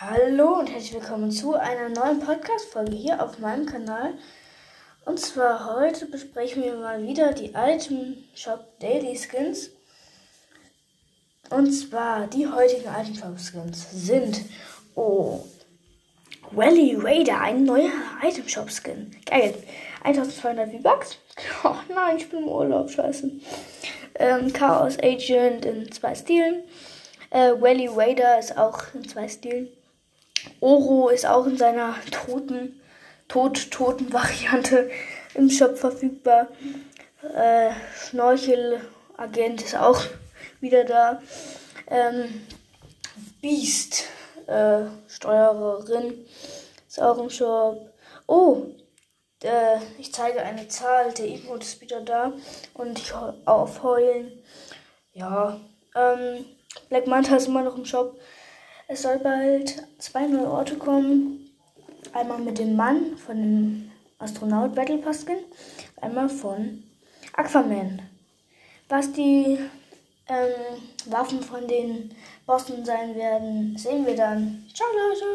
Hallo und herzlich willkommen zu einer neuen Podcast-Folge hier auf meinem Kanal. Und zwar heute besprechen wir mal wieder die Item Shop Daily Skins. Und zwar die heutigen Item Shop Skins sind Oh Rally Raider, ein neuer Item Shop Skin. Geil. 1200 V-Bucks. Oh nein, ich bin im Urlaub, scheiße. Ähm, Chaos Agent in zwei Stilen. Äh, Wally Raider ist auch in zwei Stilen. Oro ist auch in seiner toten, tot-toten Variante im Shop verfügbar. Äh, Schnorchelagent ist auch wieder da. Ähm, Beast, äh, Steuererin, ist auch im Shop. Oh, äh, ich zeige eine Zahl. Der Emote ist wieder da. Und ich aufheulen. Ja, ähm, Black Manta ist immer noch im Shop. Es soll bald zwei neue Orte kommen. Einmal mit dem Mann von dem Astronaut Battle Pass Skin, einmal von Aquaman. Was die ähm, Waffen von den Bossen sein werden, sehen wir dann. Ciao Leute!